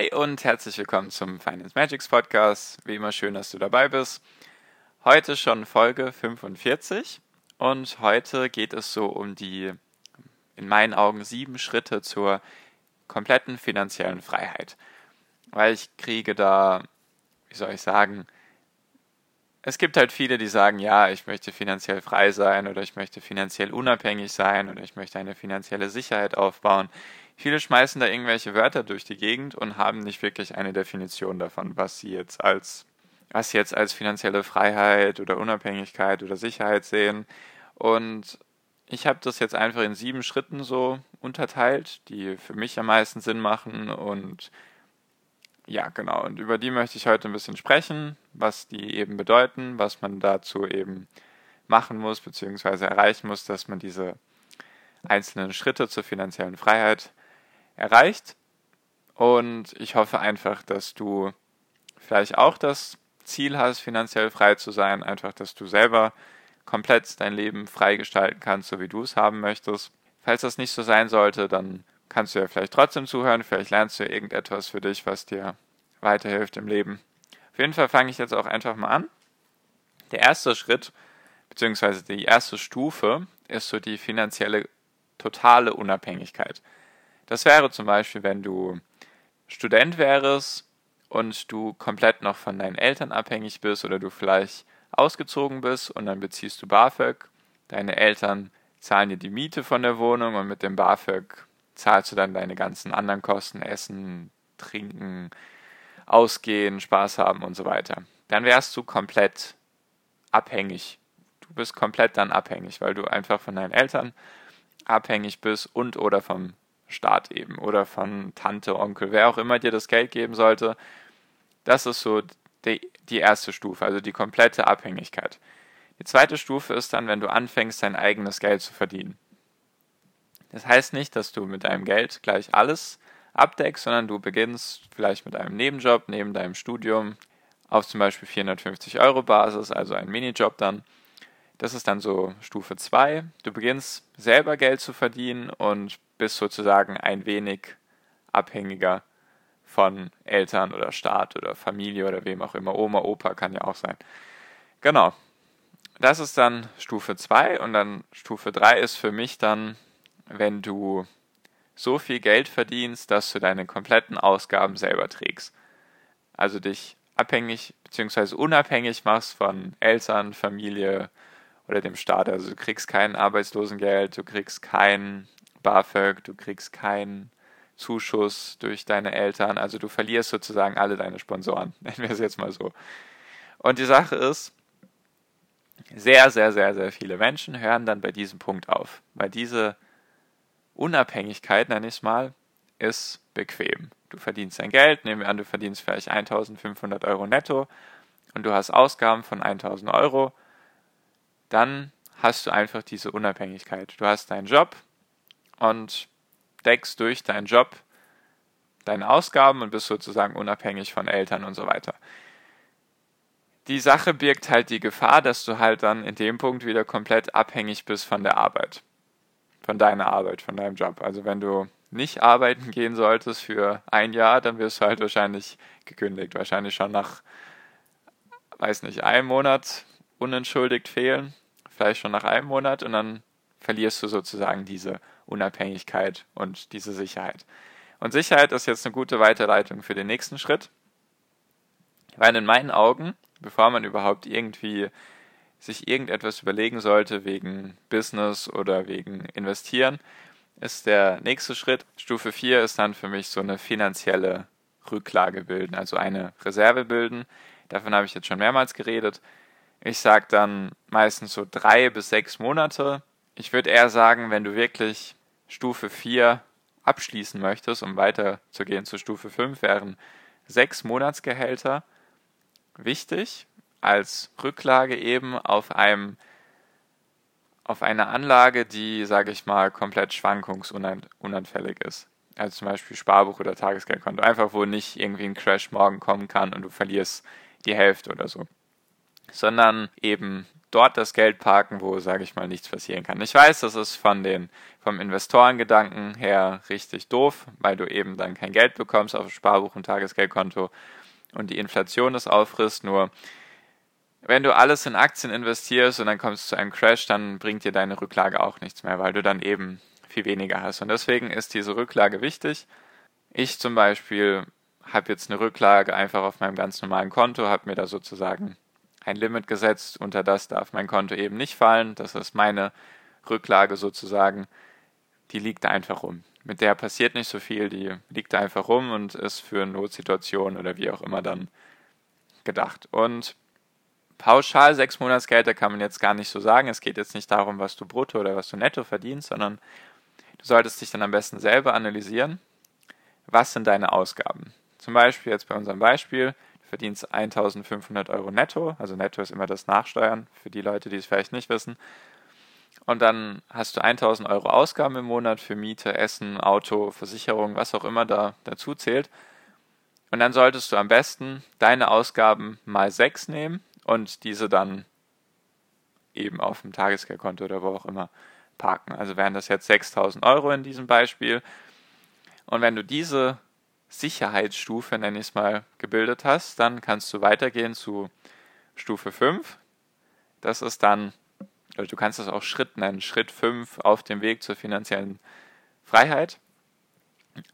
Hi und herzlich willkommen zum Finance Magics Podcast. Wie immer schön, dass du dabei bist. Heute schon Folge 45 und heute geht es so um die, in meinen Augen, sieben Schritte zur kompletten finanziellen Freiheit. Weil ich kriege da, wie soll ich sagen, es gibt halt viele, die sagen, ja, ich möchte finanziell frei sein oder ich möchte finanziell unabhängig sein oder ich möchte eine finanzielle Sicherheit aufbauen. Viele schmeißen da irgendwelche Wörter durch die Gegend und haben nicht wirklich eine Definition davon, was sie jetzt als was sie jetzt als finanzielle Freiheit oder Unabhängigkeit oder Sicherheit sehen. Und ich habe das jetzt einfach in sieben Schritten so unterteilt, die für mich am meisten Sinn machen. Und ja, genau. Und über die möchte ich heute ein bisschen sprechen, was die eben bedeuten, was man dazu eben machen muss, beziehungsweise erreichen muss, dass man diese einzelnen Schritte zur finanziellen Freiheit erreicht. Und ich hoffe einfach, dass du vielleicht auch das Ziel hast, finanziell frei zu sein, einfach, dass du selber komplett dein Leben freigestalten kannst, so wie du es haben möchtest. Falls das nicht so sein sollte, dann kannst du ja vielleicht trotzdem zuhören, vielleicht lernst du ja irgendetwas für dich, was dir weiterhilft im Leben. Auf jeden Fall fange ich jetzt auch einfach mal an. Der erste Schritt, beziehungsweise die erste Stufe, ist so die finanzielle totale Unabhängigkeit. Das wäre zum Beispiel, wenn du Student wärst und du komplett noch von deinen Eltern abhängig bist oder du vielleicht ausgezogen bist und dann beziehst du BAföG. Deine Eltern zahlen dir die Miete von der Wohnung und mit dem BAföG zahlst du dann deine ganzen anderen Kosten, Essen, Trinken, Ausgehen, Spaß haben und so weiter. Dann wärst du komplett abhängig. Du bist komplett dann abhängig, weil du einfach von deinen Eltern abhängig bist und oder vom Staat eben oder von Tante, Onkel, wer auch immer dir das Geld geben sollte. Das ist so die, die erste Stufe, also die komplette Abhängigkeit. Die zweite Stufe ist dann, wenn du anfängst, dein eigenes Geld zu verdienen. Das heißt nicht, dass du mit deinem Geld gleich alles abdeckst, sondern du beginnst vielleicht mit einem Nebenjob neben deinem Studium auf zum Beispiel 450 Euro Basis, also ein Minijob dann. Das ist dann so Stufe 2. Du beginnst selber Geld zu verdienen und bist sozusagen ein wenig abhängiger von Eltern oder Staat oder Familie oder wem auch immer. Oma, Opa kann ja auch sein. Genau. Das ist dann Stufe 2 und dann Stufe 3 ist für mich dann, wenn du so viel Geld verdienst, dass du deine kompletten Ausgaben selber trägst. Also dich abhängig bzw. unabhängig machst von Eltern, Familie oder dem Staat. Also du kriegst kein Arbeitslosengeld, du kriegst kein BAföG, du kriegst keinen Zuschuss durch deine Eltern. Also du verlierst sozusagen alle deine Sponsoren, nennen wir es jetzt mal so. Und die Sache ist, sehr, sehr, sehr, sehr viele Menschen hören dann bei diesem Punkt auf, weil diese Unabhängigkeit, nenne ich es mal, ist bequem. Du verdienst dein Geld, nehmen wir an, du verdienst vielleicht 1500 Euro netto und du hast Ausgaben von 1000 Euro, dann hast du einfach diese Unabhängigkeit. Du hast deinen Job, und deckst durch deinen Job deine Ausgaben und bist sozusagen unabhängig von Eltern und so weiter. Die Sache birgt halt die Gefahr, dass du halt dann in dem Punkt wieder komplett abhängig bist von der Arbeit. Von deiner Arbeit, von deinem Job. Also wenn du nicht arbeiten gehen solltest für ein Jahr, dann wirst du halt wahrscheinlich gekündigt. Wahrscheinlich schon nach, weiß nicht, einem Monat unentschuldigt fehlen. Vielleicht schon nach einem Monat und dann verlierst du sozusagen diese Unabhängigkeit und diese Sicherheit. Und Sicherheit ist jetzt eine gute Weiterleitung für den nächsten Schritt, weil in meinen Augen, bevor man überhaupt irgendwie sich irgendetwas überlegen sollte wegen Business oder wegen Investieren, ist der nächste Schritt. Stufe 4 ist dann für mich so eine finanzielle Rücklage bilden, also eine Reserve bilden. Davon habe ich jetzt schon mehrmals geredet. Ich sage dann meistens so drei bis sechs Monate. Ich würde eher sagen, wenn du wirklich Stufe 4 abschließen möchtest, um weiterzugehen zu Stufe 5, wären sechs Monatsgehälter wichtig als Rücklage eben auf einem auf eine Anlage, die, sage ich mal, komplett schwankungsunanfällig ist. Also zum Beispiel Sparbuch oder Tagesgeldkonto. Einfach, wo nicht irgendwie ein Crash morgen kommen kann und du verlierst die Hälfte oder so. Sondern eben dort das Geld parken, wo, sage ich mal, nichts passieren kann. Ich weiß, das ist von den, vom Investorengedanken her richtig doof, weil du eben dann kein Geld bekommst auf Sparbuch und Tagesgeldkonto und die Inflation das auffrisst. Nur wenn du alles in Aktien investierst und dann kommst du zu einem Crash, dann bringt dir deine Rücklage auch nichts mehr, weil du dann eben viel weniger hast. Und deswegen ist diese Rücklage wichtig. Ich zum Beispiel habe jetzt eine Rücklage einfach auf meinem ganz normalen Konto, habe mir da sozusagen ein Limit gesetzt, unter das darf mein Konto eben nicht fallen. Das ist meine Rücklage sozusagen. Die liegt einfach rum. Mit der passiert nicht so viel, die liegt einfach rum und ist für Notsituationen oder wie auch immer dann gedacht. Und pauschal sechs Monatsgelder kann man jetzt gar nicht so sagen. Es geht jetzt nicht darum, was du brutto oder was du netto verdienst, sondern du solltest dich dann am besten selber analysieren. Was sind deine Ausgaben? Zum Beispiel jetzt bei unserem Beispiel, du verdienst 1500 Euro netto, also netto ist immer das Nachsteuern für die Leute, die es vielleicht nicht wissen. Und dann hast du 1000 Euro Ausgaben im Monat für Miete, Essen, Auto, Versicherung, was auch immer da dazu zählt. Und dann solltest du am besten deine Ausgaben mal 6 nehmen und diese dann eben auf dem Tagesgeldkonto oder wo auch immer parken. Also wären das jetzt 6000 Euro in diesem Beispiel. Und wenn du diese Sicherheitsstufe, nenne ich es mal, gebildet hast, dann kannst du weitergehen zu Stufe 5. Das ist dann, oder du kannst das auch Schritt nennen, Schritt 5 auf dem Weg zur finanziellen Freiheit.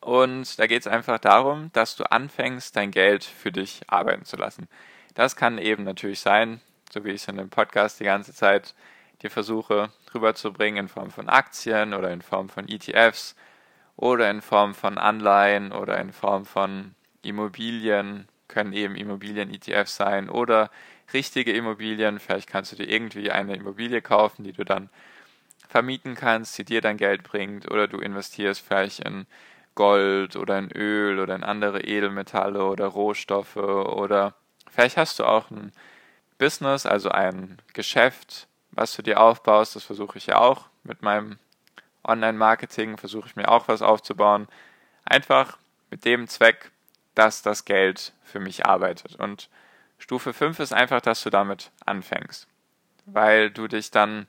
Und da geht es einfach darum, dass du anfängst, dein Geld für dich arbeiten zu lassen. Das kann eben natürlich sein, so wie ich es in dem Podcast die ganze Zeit dir versuche rüberzubringen, in Form von Aktien oder in Form von ETFs oder in Form von Anleihen oder in Form von Immobilien, können eben Immobilien-ETFs sein oder richtige Immobilien. Vielleicht kannst du dir irgendwie eine Immobilie kaufen, die du dann vermieten kannst, die dir dann Geld bringt oder du investierst vielleicht in Gold oder in Öl oder in andere Edelmetalle oder Rohstoffe oder Vielleicht hast du auch ein Business, also ein Geschäft, was du dir aufbaust. Das versuche ich ja auch mit meinem Online-Marketing, versuche ich mir auch was aufzubauen. Einfach mit dem Zweck, dass das Geld für mich arbeitet. Und Stufe 5 ist einfach, dass du damit anfängst, weil du dich dann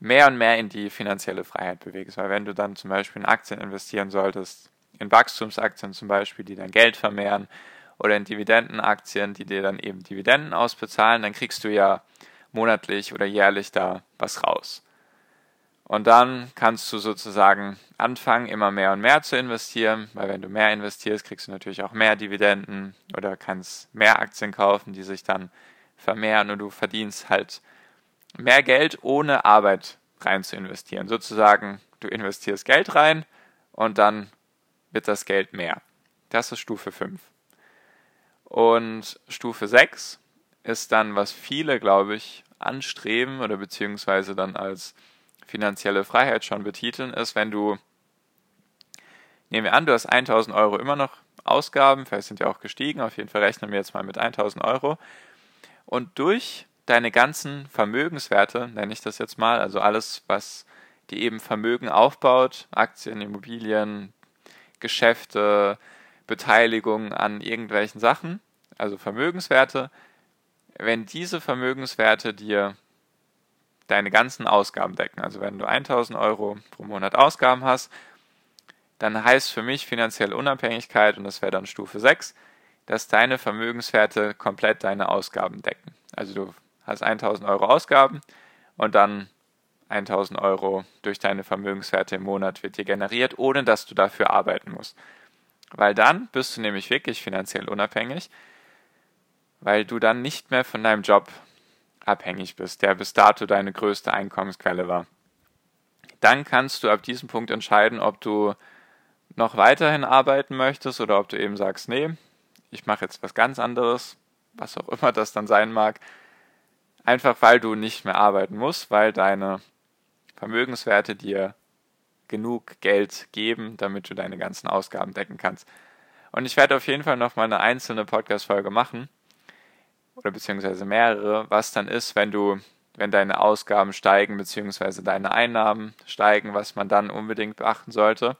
mehr und mehr in die finanzielle Freiheit bewegst. Weil wenn du dann zum Beispiel in Aktien investieren solltest, in Wachstumsaktien zum Beispiel, die dein Geld vermehren, oder in Dividendenaktien, die dir dann eben Dividenden ausbezahlen, dann kriegst du ja monatlich oder jährlich da was raus. Und dann kannst du sozusagen anfangen, immer mehr und mehr zu investieren, weil wenn du mehr investierst, kriegst du natürlich auch mehr Dividenden oder kannst mehr Aktien kaufen, die sich dann vermehren und du verdienst halt mehr Geld ohne Arbeit rein zu investieren. Sozusagen, du investierst Geld rein und dann wird das Geld mehr. Das ist Stufe 5. Und Stufe 6 ist dann, was viele, glaube ich, anstreben oder beziehungsweise dann als finanzielle Freiheit schon betiteln, ist, wenn du, nehmen wir an, du hast 1000 Euro immer noch Ausgaben, vielleicht sind die auch gestiegen, auf jeden Fall rechnen wir jetzt mal mit 1000 Euro. Und durch deine ganzen Vermögenswerte, nenne ich das jetzt mal, also alles, was die eben Vermögen aufbaut, Aktien, Immobilien, Geschäfte, Beteiligung an irgendwelchen Sachen, also Vermögenswerte, wenn diese Vermögenswerte dir deine ganzen Ausgaben decken, also wenn du 1000 Euro pro Monat Ausgaben hast, dann heißt für mich finanzielle Unabhängigkeit, und das wäre dann Stufe 6, dass deine Vermögenswerte komplett deine Ausgaben decken. Also du hast 1000 Euro Ausgaben und dann 1000 Euro durch deine Vermögenswerte im Monat wird dir generiert, ohne dass du dafür arbeiten musst. Weil dann bist du nämlich wirklich finanziell unabhängig, weil du dann nicht mehr von deinem Job abhängig bist, der bis dato deine größte Einkommensquelle war. Dann kannst du ab diesem Punkt entscheiden, ob du noch weiterhin arbeiten möchtest oder ob du eben sagst, nee, ich mache jetzt was ganz anderes, was auch immer das dann sein mag, einfach weil du nicht mehr arbeiten musst, weil deine Vermögenswerte dir genug Geld geben, damit du deine ganzen Ausgaben decken kannst. Und ich werde auf jeden Fall noch mal eine einzelne Podcast-Folge machen oder beziehungsweise mehrere, was dann ist, wenn du, wenn deine Ausgaben steigen beziehungsweise deine Einnahmen steigen, was man dann unbedingt beachten sollte.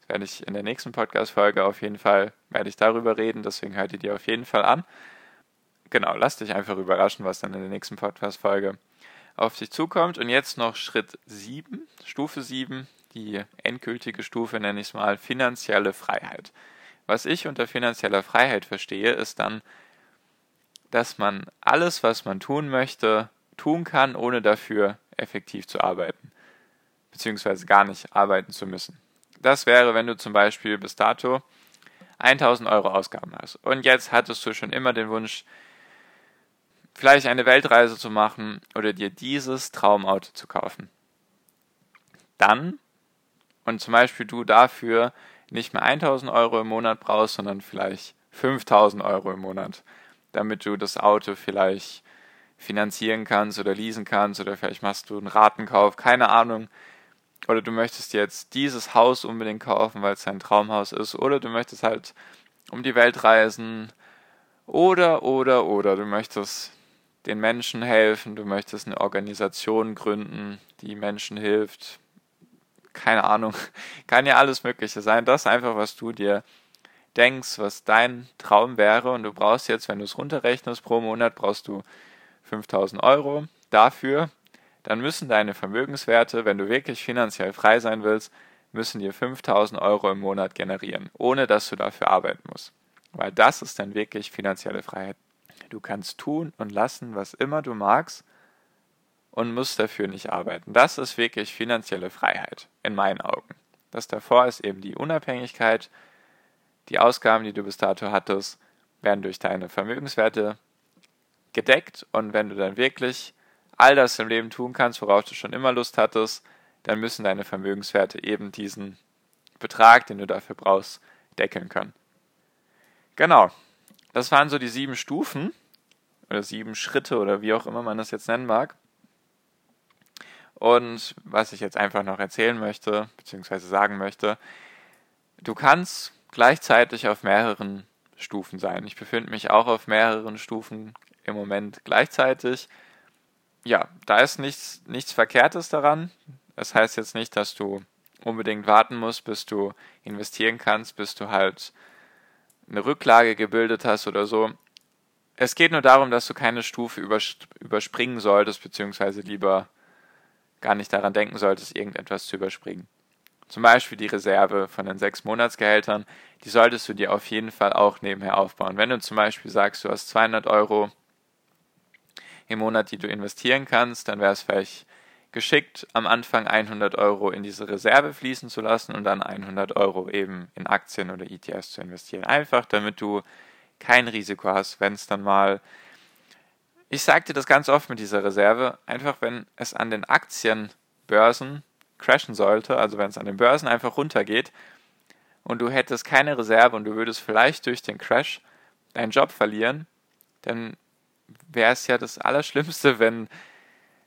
Das werde ich in der nächsten Podcast-Folge auf jeden Fall, werde ich darüber reden, deswegen hört ihr die auf jeden Fall an. Genau, lass dich einfach überraschen, was dann in der nächsten Podcast-Folge auf dich zukommt. Und jetzt noch Schritt 7, Stufe 7, die endgültige Stufe nenne ich es mal, finanzielle Freiheit. Was ich unter finanzieller Freiheit verstehe, ist dann, dass man alles, was man tun möchte, tun kann, ohne dafür effektiv zu arbeiten, beziehungsweise gar nicht arbeiten zu müssen. Das wäre, wenn du zum Beispiel bis dato 1000 Euro Ausgaben hast und jetzt hattest du schon immer den Wunsch, vielleicht eine Weltreise zu machen oder dir dieses Traumauto zu kaufen. Dann, und zum Beispiel du dafür nicht mehr 1000 Euro im Monat brauchst, sondern vielleicht 5000 Euro im Monat, damit du das Auto vielleicht finanzieren kannst oder leasen kannst oder vielleicht machst du einen Ratenkauf, keine Ahnung. Oder du möchtest jetzt dieses Haus unbedingt kaufen, weil es dein Traumhaus ist. Oder du möchtest halt um die Welt reisen. Oder, oder, oder du möchtest den Menschen helfen, du möchtest eine Organisation gründen, die Menschen hilft, keine Ahnung, kann ja alles Mögliche sein. Das ist einfach, was du dir denkst, was dein Traum wäre und du brauchst jetzt, wenn du es runterrechnest pro Monat, brauchst du 5000 Euro dafür, dann müssen deine Vermögenswerte, wenn du wirklich finanziell frei sein willst, müssen dir 5000 Euro im Monat generieren, ohne dass du dafür arbeiten musst. Weil das ist dann wirklich finanzielle Freiheit. Du kannst tun und lassen, was immer du magst und musst dafür nicht arbeiten. Das ist wirklich finanzielle Freiheit, in meinen Augen. Das davor ist eben die Unabhängigkeit. Die Ausgaben, die du bis dato hattest, werden durch deine Vermögenswerte gedeckt und wenn du dann wirklich all das im Leben tun kannst, worauf du schon immer Lust hattest, dann müssen deine Vermögenswerte eben diesen Betrag, den du dafür brauchst, deckeln können. Genau. Das waren so die sieben Stufen oder sieben Schritte oder wie auch immer man das jetzt nennen mag. Und was ich jetzt einfach noch erzählen möchte, beziehungsweise sagen möchte, du kannst gleichzeitig auf mehreren Stufen sein. Ich befinde mich auch auf mehreren Stufen im Moment gleichzeitig. Ja, da ist nichts, nichts Verkehrtes daran. Das heißt jetzt nicht, dass du unbedingt warten musst, bis du investieren kannst, bis du halt eine Rücklage gebildet hast oder so. Es geht nur darum, dass du keine Stufe überspringen solltest, beziehungsweise lieber gar nicht daran denken solltest, irgendetwas zu überspringen. Zum Beispiel die Reserve von den sechs Monatsgehältern, die solltest du dir auf jeden Fall auch nebenher aufbauen. Wenn du zum Beispiel sagst, du hast 200 Euro im Monat, die du investieren kannst, dann wäre es vielleicht geschickt, am Anfang 100 Euro in diese Reserve fließen zu lassen und dann 100 Euro eben in Aktien oder ETFs zu investieren. Einfach, damit du kein Risiko hast, wenn es dann mal ich sagte das ganz oft mit dieser Reserve, einfach wenn es an den Aktienbörsen crashen sollte, also wenn es an den Börsen einfach runtergeht und du hättest keine Reserve und du würdest vielleicht durch den Crash deinen Job verlieren, dann wäre es ja das Allerschlimmste, wenn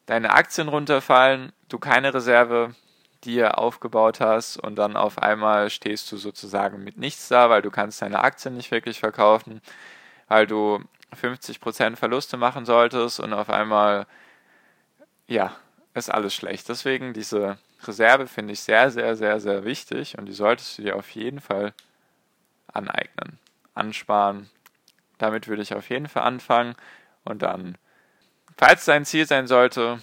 deine Aktien runterfallen, du keine Reserve dir aufgebaut hast und dann auf einmal stehst du sozusagen mit nichts da, weil du kannst deine Aktien nicht wirklich verkaufen, weil du 50% Verluste machen solltest und auf einmal, ja, ist alles schlecht. Deswegen diese Reserve finde ich sehr, sehr, sehr, sehr wichtig und die solltest du dir auf jeden Fall aneignen, ansparen. Damit würde ich auf jeden Fall anfangen und dann, falls dein Ziel sein sollte,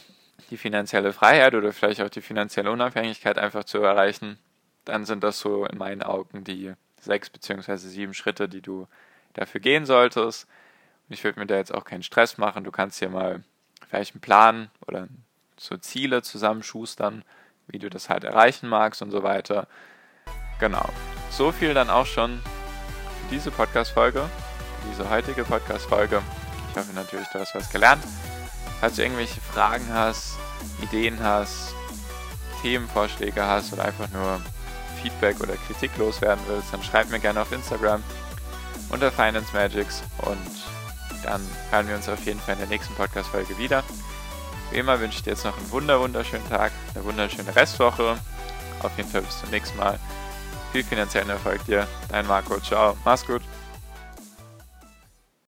die finanzielle Freiheit oder vielleicht auch die finanzielle Unabhängigkeit einfach zu erreichen, dann sind das so in meinen Augen die sechs beziehungsweise sieben Schritte, die du dafür gehen solltest. Ich würde mir da jetzt auch keinen Stress machen. Du kannst hier mal vielleicht einen Plan oder so Ziele zusammenschustern, wie du das halt erreichen magst und so weiter. Genau. So viel dann auch schon für diese Podcast-Folge, diese heutige Podcast-Folge. Ich hoffe natürlich, du hast was gelernt. Falls du irgendwelche Fragen hast, Ideen hast, Themenvorschläge hast oder einfach nur Feedback oder Kritik loswerden willst, dann schreib mir gerne auf Instagram unter Finance Magics und dann hören wir uns auf jeden Fall in der nächsten Podcast-Folge wieder. Wie immer wünsche ich dir jetzt noch einen wunder wunderschönen Tag, eine wunderschöne Restwoche. auf jeden Fall bis zum nächsten Mal. Viel finanziellen Erfolg dir. Dein Marco. Ciao. Mach's gut.